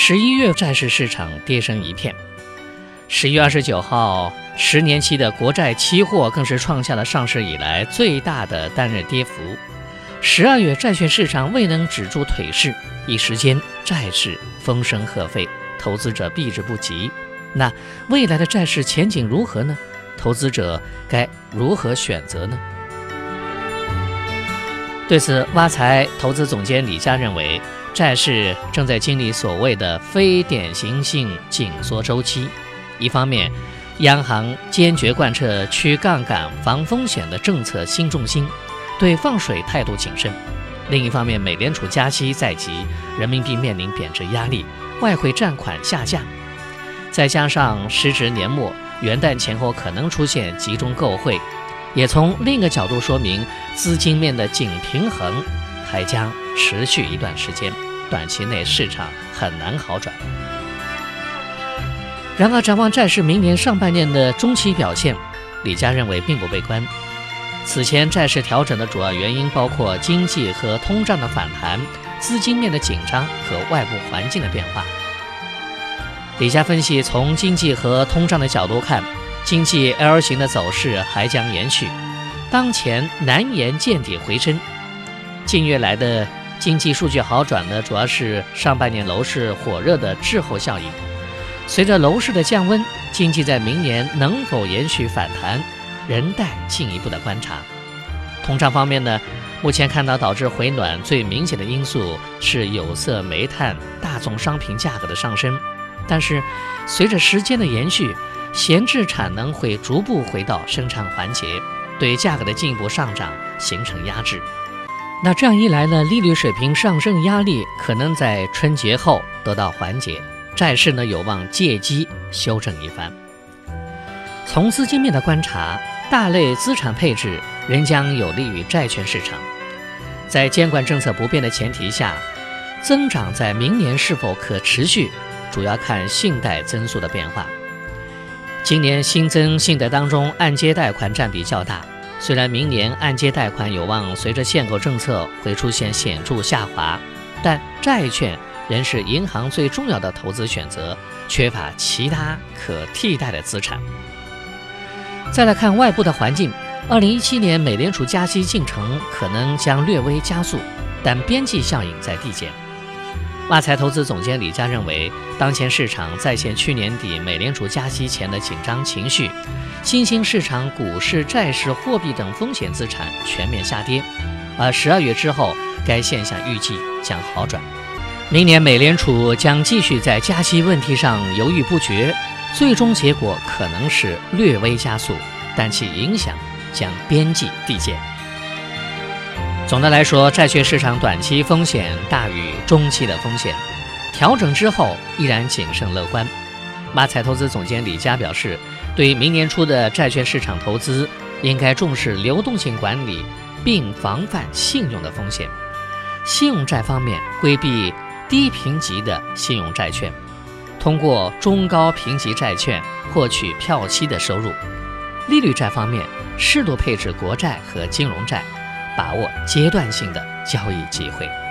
十一月债市市场跌声一片。十一月二十九号，十年期的国债期货更是创下了上市以来最大的单日跌幅。十二月债券市场未能止住颓势，一时间债市风声鹤唳，投资者避之不及。那未来的债市前景如何呢？投资者该如何选择呢？对此，挖财投资总监李佳认为，债市正在经历所谓的非典型性紧缩周期。一方面，央行坚决贯彻去杠杆、防风险的政策新重心，对放水态度谨慎；另一方面，美联储加息在即，人民币面临贬值压力，外汇占款下降，再加上时值年末，元旦前后可能出现集中购汇。也从另一个角度说明，资金面的紧平衡还将持续一段时间，短期内市场很难好转。然而，展望债市明年上半年的中期表现，李佳认为并不悲观。此前债市调整的主要原因包括经济和通胀的反弹、资金面的紧张和外部环境的变化。李佳分析，从经济和通胀的角度看。经济 L 型的走势还将延续，当前难言见底回升。近月来的经济数据好转呢，主要是上半年楼市火热的滞后效应。随着楼市的降温，经济在明年能否延续反弹，仍待进一步的观察。通胀方面呢，目前看到导致回暖最明显的因素是有色、煤炭、大宗商品价格的上升，但是随着时间的延续。闲置产能会逐步回到生产环节，对价格的进一步上涨形成压制。那这样一来呢，利率水平上升压力可能在春节后得到缓解，债市呢有望借机修正一番。从资金面的观察，大类资产配置仍将有利于债券市场。在监管政策不变的前提下，增长在明年是否可持续，主要看信贷增速的变化。今年新增信贷当中，按揭贷款占比较大。虽然明年按揭贷款有望随着限购政策会出现显著下滑，但债券仍是银行最重要的投资选择，缺乏其他可替代的资产。再来看外部的环境，二零一七年美联储加息进程可能将略微加速，但边际效应在递减。挖财投资总监李佳认为，当前市场再现去年底美联储加息前的紧张情绪，新兴市场股市、债市、货币等风险资产全面下跌，而十二月之后，该现象预计将好转。明年美联储将继续在加息问题上犹豫不决，最终结果可能是略微加速，但其影响将边际递减。总的来说，债券市场短期风险大于中期的风险，调整之后依然谨慎乐观。马彩投资总监李佳表示，对于明年初的债券市场投资，应该重视流动性管理，并防范信用的风险。信用债方面，规避低评级的信用债券，通过中高评级债券获取票息的收入。利率债方面，适度配置国债和金融债。把握阶段性的交易机会。